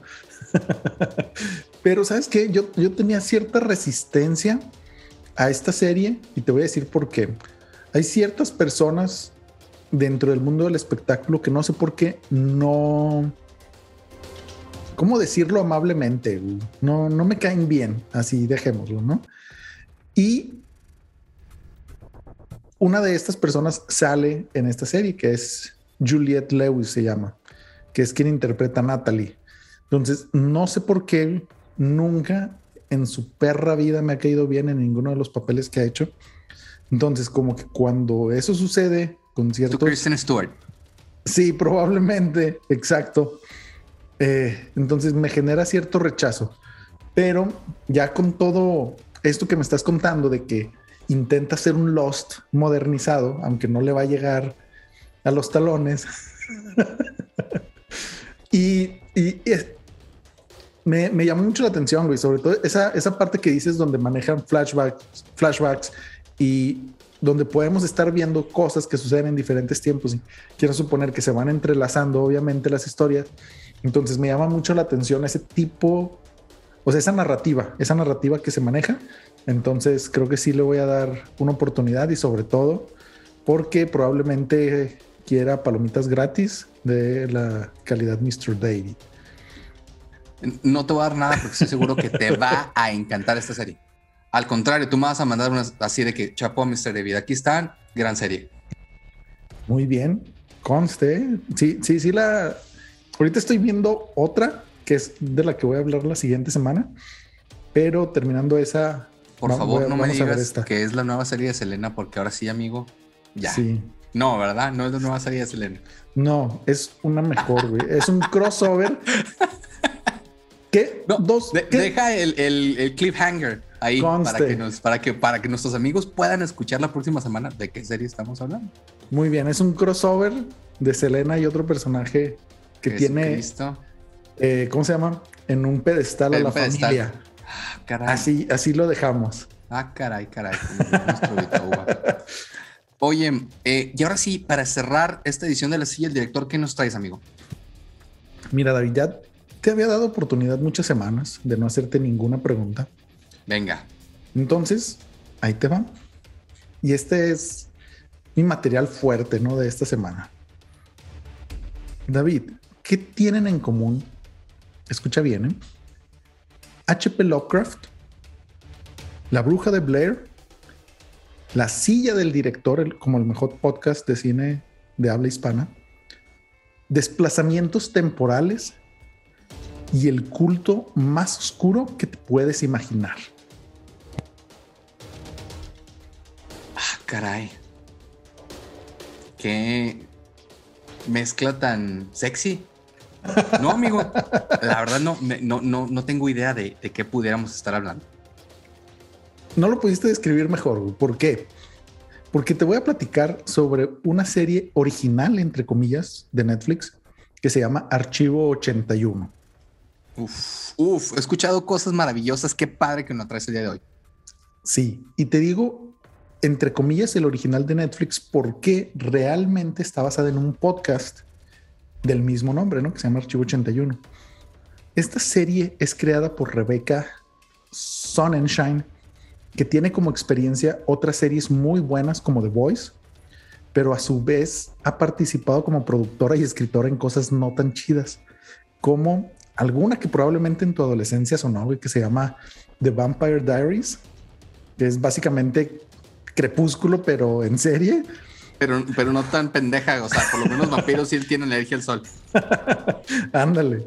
Pero sabes qué, yo, yo tenía cierta resistencia a esta serie y te voy a decir por qué. Hay ciertas personas dentro del mundo del espectáculo que no sé por qué no. ¿Cómo decirlo amablemente? No, no me caen bien, así dejémoslo, ¿no? Y una de estas personas sale en esta serie, que es Juliette Lewis, se llama, que es quien interpreta a Natalie. Entonces, no sé por qué nunca en su perra vida me ha caído bien en ninguno de los papeles que ha hecho. Entonces, como que cuando eso sucede, con Kristen Stewart. Sí, probablemente, exacto. Eh, entonces me genera cierto rechazo. Pero ya con todo esto que me estás contando de que intenta ser un Lost modernizado, aunque no le va a llegar a los talones. y, me, me, llamó mucho la atención, güey, sobre todo esa, esa parte que dices donde manejan flashbacks, flashbacks y donde podemos estar viendo cosas que suceden en diferentes tiempos y quiero suponer que se van entrelazando obviamente las historias. Entonces me llama mucho la atención ese tipo, o sea, esa narrativa, esa narrativa que se maneja. Entonces creo que sí le voy a dar una oportunidad y sobre todo porque probablemente quiera palomitas gratis de la calidad Mr. David. No te voy a dar nada porque estoy seguro que te va a encantar esta serie. Al contrario, tú me vas a mandar unas así de que chapo, Mr. David, aquí están, gran serie. Muy bien, conste. Sí, sí, sí, la. Ahorita estoy viendo otra que es de la que voy a hablar la siguiente semana, pero terminando esa. Por favor, no me digas que es la nueva serie de Selena, porque ahora sí, amigo, ya. Sí. No, ¿verdad? No es la nueva serie de Selena. No, es una mejor, güey. es un crossover. ¿Qué? Dos. Deja el, el, el cliffhanger ahí para que, nos, para, que, para que nuestros amigos puedan escuchar la próxima semana de qué serie estamos hablando. Muy bien, es un crossover de Selena y otro personaje que tiene. Eh, ¿Cómo se llama? En un pedestal a la familia. Ah, así, así lo dejamos. Ah, caray, caray. Oye, eh, y ahora sí, para cerrar esta edición de la silla, el director, ¿qué nos traes, amigo? Mira, David, ya te había dado oportunidad muchas semanas de no hacerte ninguna pregunta. Venga. Entonces, ahí te va. Y este es mi material fuerte, ¿no? De esta semana. David, ¿qué tienen en común? Escucha bien, ¿eh? H.P. Lovecraft, La Bruja de Blair, La Silla del Director, como el mejor podcast de cine de habla hispana, Desplazamientos temporales y el culto más oscuro que te puedes imaginar. Caray. Qué mezcla tan sexy. No, amigo. La verdad no, no, no, no tengo idea de, qué pudiéramos estar hablando. No lo pudiste describir mejor. ¿Por qué? Porque te voy a platicar sobre una serie original, entre comillas, de Netflix que se llama Archivo 81. Uf, uf, he escuchado cosas maravillosas. Qué padre que nos traes el día de hoy. Sí, y te digo, entre comillas, el original de Netflix, porque realmente está basada en un podcast del mismo nombre, ¿no? Que se llama Archivo 81. Esta serie es creada por Rebecca Sonnenschein, que tiene como experiencia otras series muy buenas como The Voice, pero a su vez ha participado como productora y escritora en cosas no tan chidas, como alguna que probablemente en tu adolescencia sonó, que se llama The Vampire Diaries, que es básicamente Crepúsculo, pero en serie. Pero, pero no tan pendeja, o sea, por lo menos vampiros sí tienen alergia al sol. Ándale.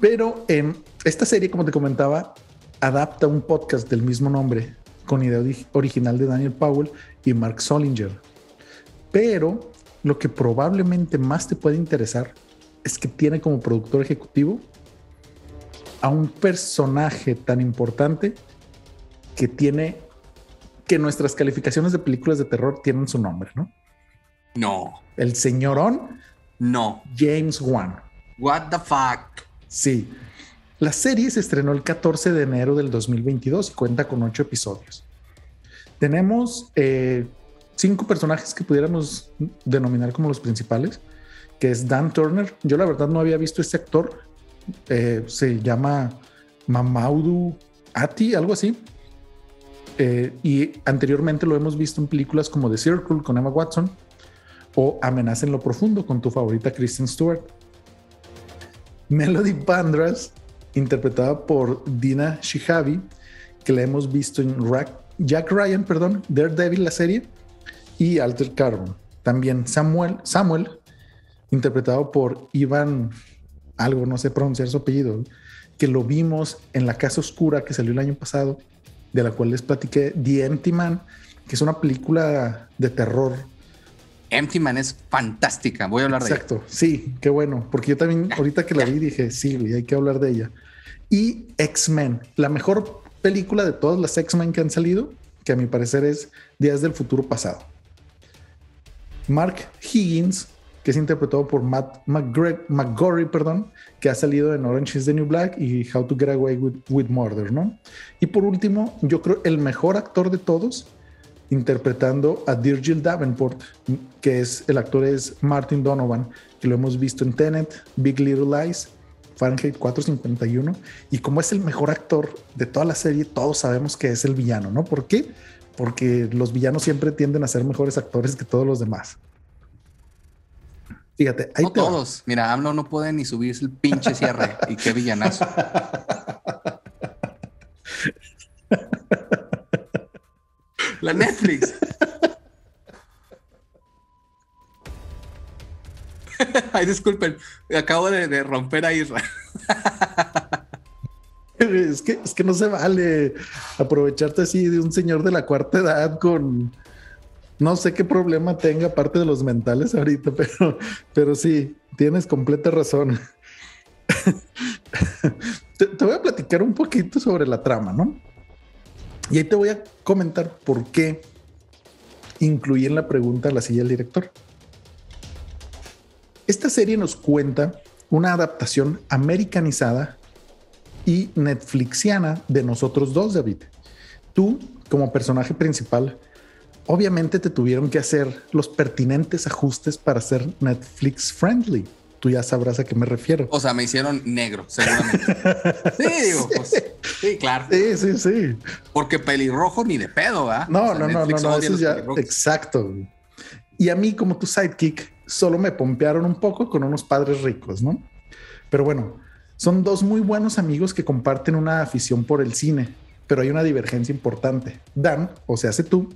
Pero en esta serie, como te comentaba, adapta un podcast del mismo nombre con idea original de Daniel Powell y Mark Solinger. Pero lo que probablemente más te puede interesar es que tiene como productor ejecutivo a un personaje tan importante que tiene que nuestras calificaciones de películas de terror tienen su nombre, ¿no? No. El señorón. No. James Wan. What the fuck? Sí. La serie se estrenó el 14 de enero del 2022 y cuenta con ocho episodios. Tenemos eh, cinco personajes que pudiéramos denominar como los principales, que es Dan Turner. Yo la verdad no había visto este actor. Eh, se llama Mamaudu Ati, algo así. Eh, y anteriormente lo hemos visto en películas como The Circle con Emma Watson o Amenaza en lo Profundo con tu favorita Kristen Stewart. Melody Pandras, interpretada por Dina Shihabi, que la hemos visto en Jack Ryan, perdón, Daredevil, la serie, y Alter Carbon. También Samuel, Samuel, interpretado por Ivan, algo, no sé pronunciar su apellido, que lo vimos en La Casa Oscura que salió el año pasado de la cual les platiqué, The Empty Man, que es una película de terror. Empty Man es fantástica, voy a hablar de ella. Exacto, sí, qué bueno, porque yo también ahorita que la vi dije, sí, hay que hablar de ella. Y X-Men, la mejor película de todas las X-Men que han salido, que a mi parecer es Días del Futuro Pasado. Mark Higgins, que es interpretado por Matt McGorry, perdón, que ha salido en Orange is the New Black y How to Get Away with, Murder, ¿no? Y por último, yo creo el mejor actor de todos, interpretando a Virgil Davenport, que es el actor es Martin Donovan, que lo hemos visto en Tenet, Big Little Lies, Fahrenheit 451, y como es el mejor actor de toda la serie, todos sabemos que es el villano, ¿no? ¿Por qué? Porque los villanos siempre tienden a ser mejores actores que todos los demás. Fíjate, no todos. Mira, AMLO no puede ni subirse el pinche cierre. y qué villanazo. La Netflix. Ay, disculpen, acabo de, romper a Isra. es, que, es que no se vale aprovecharte así de un señor de la cuarta edad con, no sé qué problema tenga aparte de los mentales ahorita, pero, pero sí, tienes completa razón. te, voy a platicar un poquito sobre la trama, ¿no? Y ahí te voy a comentar por qué incluí en la pregunta la silla del director. Esta serie nos cuenta una adaptación americanizada y netflixiana de nosotros dos, David. Tú, como personaje principal, obviamente te tuvieron que hacer los pertinentes ajustes para ser Netflix friendly. Tú ya sabrás a qué me refiero. O sea, me hicieron negro, seguramente. sí, digo, pues, sí, claro. Sí, sí, sí. Porque pelirrojo ni de pedo, ¿verdad? No, no, no, no, no, eso ya, exacto. Y a mí, como tu sidekick, solo me pompearon un poco con unos padres ricos, ¿no? Pero bueno, son dos muy buenos amigos que comparten una afición por el cine, pero hay una divergencia importante. Dan, o sea, hace tú,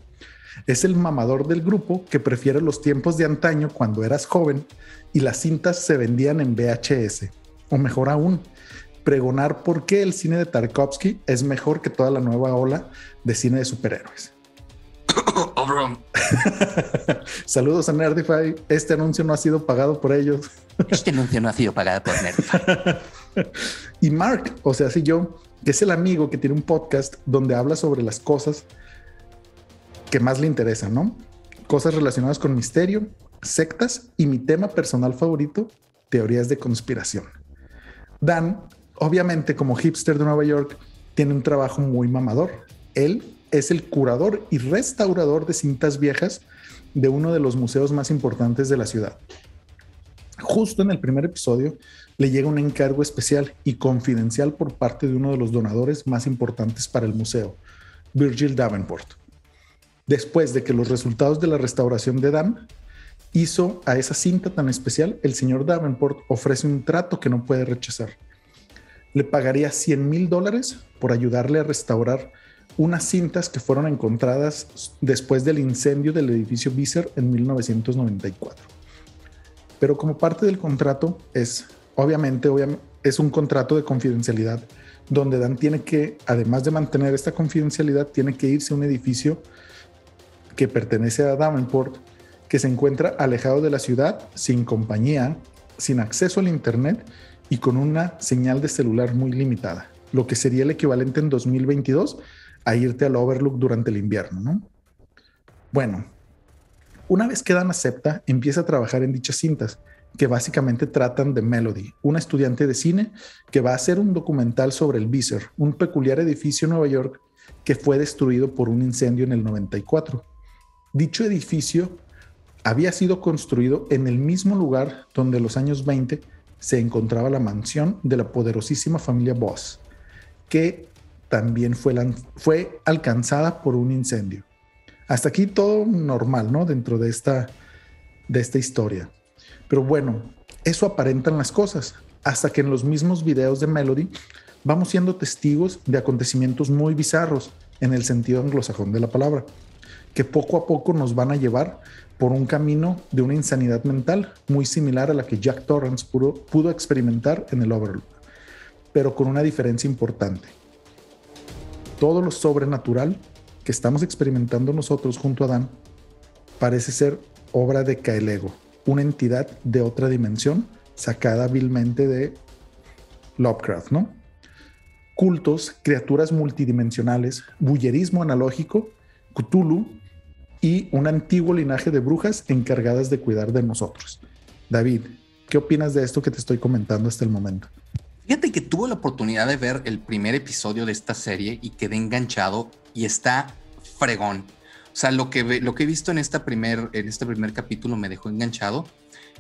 es el mamador del grupo que prefiere los tiempos de antaño cuando eras joven y las cintas se vendían en VHS. O mejor aún, pregonar por qué el cine de Tarkovsky es mejor que toda la nueva ola de cine de superhéroes. Saludos a Nerdify. Este anuncio no ha sido pagado por ellos. Este anuncio no ha sido pagado por Nerdify. y Mark, o sea, si yo, que es el amigo que tiene un podcast donde habla sobre las cosas que más le interesan, ¿no? Cosas relacionadas con misterio, sectas y mi tema personal favorito, teorías de conspiración. Dan, obviamente como hipster de Nueva York, tiene un trabajo muy mamador. Él es el curador y restaurador de cintas viejas de uno de los museos más importantes de la ciudad. Justo en el primer episodio le llega un encargo especial y confidencial por parte de uno de los donadores más importantes para el museo, Virgil Davenport. Después de que los resultados de la restauración de Dan hizo a esa cinta tan especial, el señor Davenport ofrece un trato que no puede rechazar. Le pagaría 100 mil dólares por ayudarle a restaurar unas cintas que fueron encontradas después del incendio del edificio Visser en 1994. Pero como parte del contrato es, obviamente, es un contrato de confidencialidad donde Dan tiene que, además de mantener esta confidencialidad, tiene que irse a un edificio que pertenece a Davenport, que se encuentra alejado de la ciudad, sin compañía, sin acceso al Internet y con una señal de celular muy limitada, lo que sería el equivalente en 2022 a irte al Overlook durante el invierno, ¿no? Bueno, una vez que Dan acepta, empieza a trabajar en dichas cintas, que básicamente tratan de Melody, una estudiante de cine que va a hacer un documental sobre el Visor, un peculiar edificio en Nueva York que fue destruido por un incendio en el 94. Dicho edificio había sido construido en el mismo lugar donde los años 20 se encontraba la mansión de la poderosísima familia Boss, que también fue, fue alcanzada por un incendio. Hasta aquí todo normal, ¿no? Dentro de esta, de esta historia. Pero bueno, eso aparentan las cosas, hasta que en los mismos videos de Melody vamos siendo testigos de acontecimientos muy bizarros en el sentido anglosajón de la palabra, que poco a poco nos van a llevar por un camino de una insanidad mental muy similar a la que Jack Torrance pudo, experimentar en el Overlook, pero con una diferencia importante. Todo lo sobrenatural que estamos experimentando nosotros junto a Dan parece ser obra de Kaelego, una entidad de otra dimensión sacada hábilmente de Lovecraft, ¿no? Cultos, criaturas multidimensionales, bullerismo analógico, Cthulhu y un antiguo linaje de brujas encargadas de cuidar de nosotros. David, ¿qué opinas de esto que te estoy comentando hasta el momento? Fíjate que tuve la oportunidad de ver el primer episodio de esta serie y quedé enganchado y está fregón. O sea, lo que, lo que he visto en, esta primer, en este primer capítulo me dejó enganchado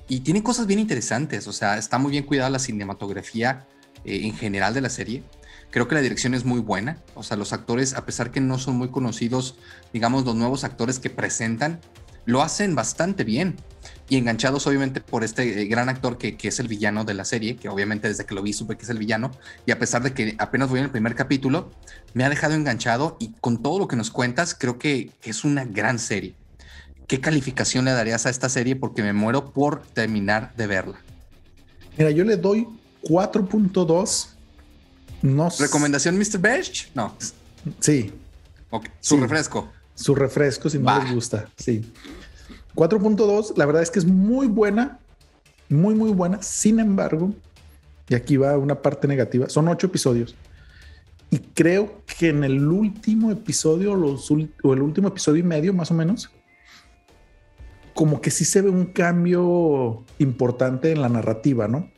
y tiene cosas bien interesantes. O sea, está muy bien cuidada la cinematografía eh, en general de la serie. Creo que la dirección es muy buena. O sea, los actores, a pesar que no son muy conocidos, digamos, los nuevos actores que presentan, lo hacen bastante bien y enganchados obviamente por este eh, gran actor que, es el villano de la serie, que obviamente desde que lo vi supe que es el villano, y a pesar de que apenas voy en el primer capítulo, me ha dejado enganchado y con todo lo que nos cuentas, creo que, es una gran serie. ¿Qué calificación le darías a esta serie? Porque me muero por terminar de verla. Mira, yo le doy 4.2. No ¿Recomendación Mr. Beach? No. Sí. Su refresco. Su refresco, si no les gusta. Sí. 4.2, la verdad es que es muy buena, muy, muy buena. Sin embargo, y aquí va una parte negativa, son ocho episodios. Y creo que en el último episodio, los, o el último episodio y medio más o menos, como que sí se ve un cambio importante en la narrativa, ¿no?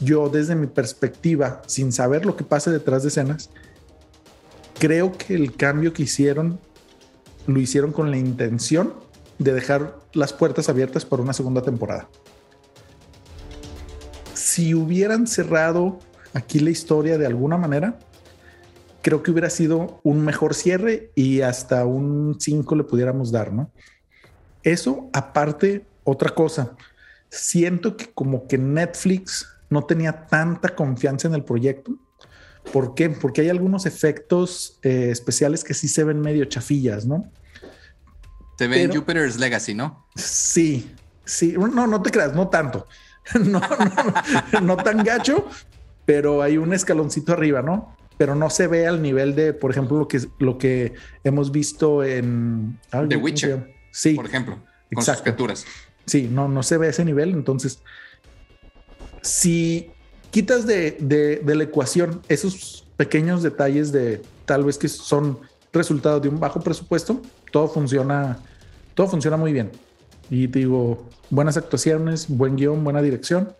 Yo desde mi perspectiva, sin saber lo que pasa detrás de escenas, creo que el cambio que hicieron lo hicieron con la intención de dejar las puertas abiertas para una segunda temporada. Si hubieran cerrado aquí la historia de alguna manera, creo que hubiera sido un mejor cierre y hasta un 5 le pudiéramos dar, ¿no? Eso aparte, otra cosa, siento que como que Netflix no tenía tanta confianza en el proyecto. ¿Por qué? Porque hay algunos efectos eh, especiales que sí se ven medio chafillas, ¿no? Te ve en Jupiter's Legacy, ¿no? Sí, sí. No, no te creas, no tanto. No, no, no, tan gacho, pero hay un escaloncito arriba, ¿no? Pero no se ve al nivel de, por ejemplo, lo que, lo que hemos visto en The Witcher. Sí. Por ejemplo, con sus criaturas. Sí, no, no se ve ese nivel. Entonces, si quitas de, de, la ecuación esos pequeños detalles de tal vez que son resultado de un bajo presupuesto, todo funciona, todo funciona muy bien. Y digo, buenas actuaciones, buen guion, buena dirección.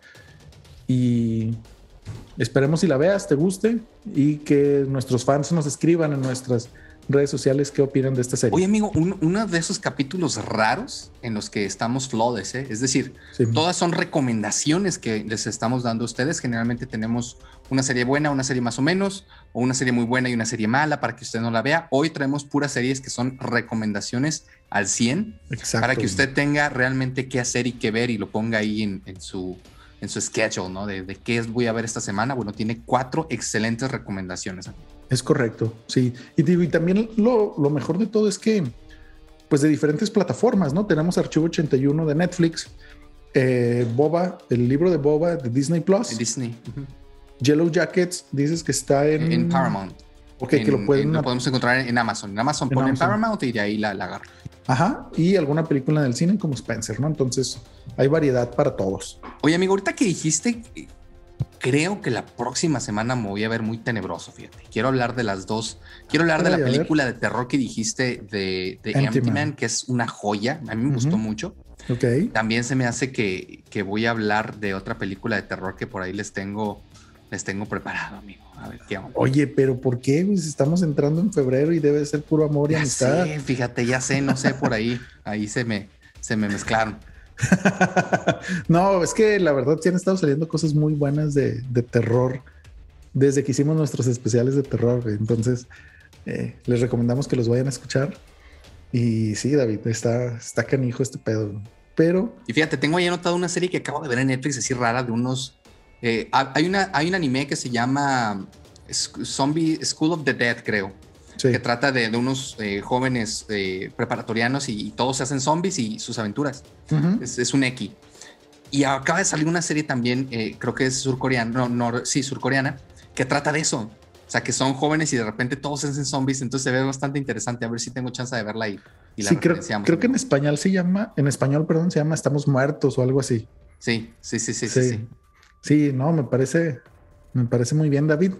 Y esperemos si la veas, te guste y que nuestros fans nos escriban en nuestras redes sociales qué opinan de esta serie. Oye, amigo, uno de esos capítulos raros en los que estamos flawless, ¿eh? es decir, todas son recomendaciones que les estamos dando a ustedes. Generalmente tenemos una serie buena, una serie más o menos, o una serie muy buena y una serie mala para que usted no la vea. Hoy traemos puras series que son recomendaciones al 100 para que usted tenga realmente qué hacer y qué ver y lo ponga ahí en, su en su schedule, ¿no? De, de, qué voy a ver esta semana. Bueno, tiene cuatro excelentes recomendaciones. Es correcto, sí. Y, digo, y también lo, mejor de todo es que, pues de diferentes plataformas, ¿no? Tenemos Archivo 81 de Netflix, eh, Boba, el libro de Boba de Disney Plus. Disney. Yellow Jackets, dices que está en... En Paramount. Ok, que lo pueden... lo podemos encontrar en Amazon. En Amazon ponen Paramount y de ahí la, la agarro. Ajá, y alguna película en el cine como Spencer, ¿no? Entonces hay variedad para todos. Oye, amigo, ahorita que dijiste creo que la próxima semana me voy a ver muy tenebroso, fíjate. Quiero hablar de las dos. Quiero hablar de la película de terror que dijiste de, de Empty, Man. que es una joya. A mí me gustó mucho. Ok. También se me hace que, que, voy a hablar de otra película de terror que por ahí les tengo, les tengo preparado, amigo. A ver qué onda. Oye, pero ¿por qué? Pues estamos entrando en febrero y debe ser puro amor y amistad. fíjate, ya sé, no sé por ahí. ahí se me, se me mezclaron. no, es que la verdad sí han estado saliendo cosas muy buenas de, terror desde que hicimos nuestros especiales de terror. Entonces, eh, les recomendamos que los vayan a escuchar. Y sí, David, está, está canijo este pedo. Pero. Y fíjate, tengo ahí anotado una serie que acabo de ver en Netflix, así rara, de unos. Eh, hay, una, hay un anime que se llama Zombie School of the Dead, creo que trata de, unos eh, jóvenes eh, preparatorianos y, todos se hacen zombies y sus aventuras. es, un X. Y acaba de salir una serie también, eh, creo que es surcoreana, no, no, sí, surcoreana, que trata de eso. O sea, que son jóvenes y de repente todos se hacen zombies, entonces se ve bastante interesante. A ver si tengo chance de verla ahí. Y sí, creo, creo, que en español se llama, en español, perdón, se llama Estamos Muertos o algo así. Sí, sí, sí, sí, sí. Sí, sí no, me parece, me parece muy bien, David.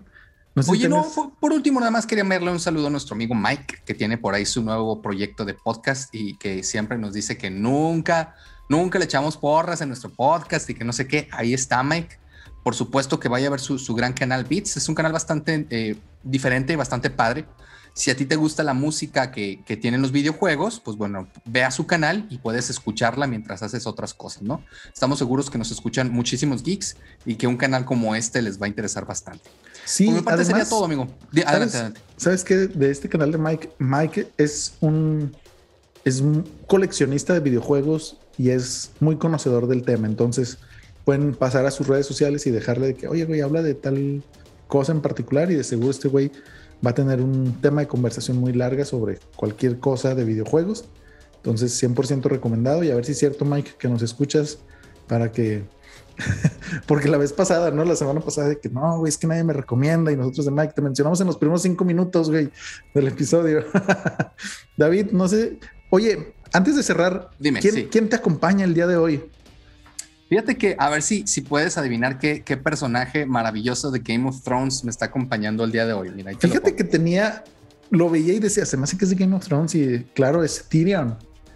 Oye, no, por último, nada más quería darle un saludo a nuestro amigo Mike, que tiene por ahí su nuevo proyecto de podcast y que siempre nos dice que nunca, nunca le echamos porras en nuestro podcast y que no sé qué. Ahí está Mike. Por supuesto que vaya a ver su, gran canal Beats. Es un canal bastante eh, diferente y bastante padre. Si a ti te gusta la música que, que tienen los videojuegos, pues bueno, ve a su canal y puedes escucharla mientras haces otras cosas, ¿no? Estamos seguros que nos escuchan muchísimos geeks y que un canal como este les va a interesar bastante. Sí, Por mi parte sería todo, amigo. Adelante, ¿sabes, adelante. ¿Sabes qué? De este canal de Mike, Mike es un, es un coleccionista de videojuegos y es muy conocedor del tema. Entonces pueden pasar a sus redes sociales y dejarle de que, oye, güey, habla de tal cosa en particular y de seguro este güey va a tener un tema de conversación muy larga sobre cualquier cosa de videojuegos. Entonces, 100% recomendado. Y a ver si es cierto, Mike, que nos escuchas para que. Porque la vez pasada, ¿no? La semana pasada, de que no, güey, es que nadie me recomienda. Y nosotros de Mike te mencionamos en los primeros cinco minutos, güey, del episodio. David, no sé. Oye, antes de cerrar, Dime, ¿quién, ¿quién te acompaña el día de hoy? Fíjate que a ver si, si puedes adivinar qué, qué personaje maravilloso de Game of Thrones me está acompañando el día de hoy. Fíjate que tenía, lo veía y decía, se me hace que es de Game of Thrones y claro, es Tyrion.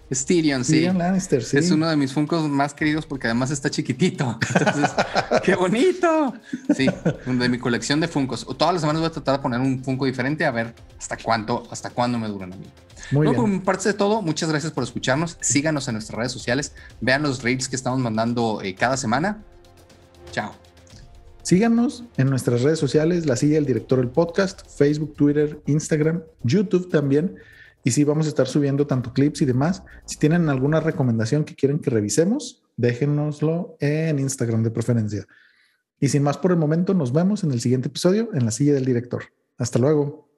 Es Tyrion, sí. Tyrion Lannister, sí. Es uno de mis Funkos más queridos porque además está chiquitito. Entonces, ¡qué bonito! Sí, de mi colección de Funkos. Todas las semanas voy a tratar de poner un Funko diferente a ver hasta cuánto, hasta cuándo me duran a mí. Muy bien. Por parte de todo, muchas gracias por escucharnos. Síganos en nuestras redes sociales. Vean los reels que estamos mandando eh, cada semana. Chao. Síganos en nuestras redes sociales, la silla del director del podcast, Facebook, Twitter, Instagram, YouTube también. Y sí, vamos a estar subiendo tanto clips y demás. Si tienen alguna recomendación que quieren que revisemos, déjenoslo en Instagram de preferencia. Y sin más por el momento, nos vemos en el siguiente episodio en la silla del director. Hasta luego.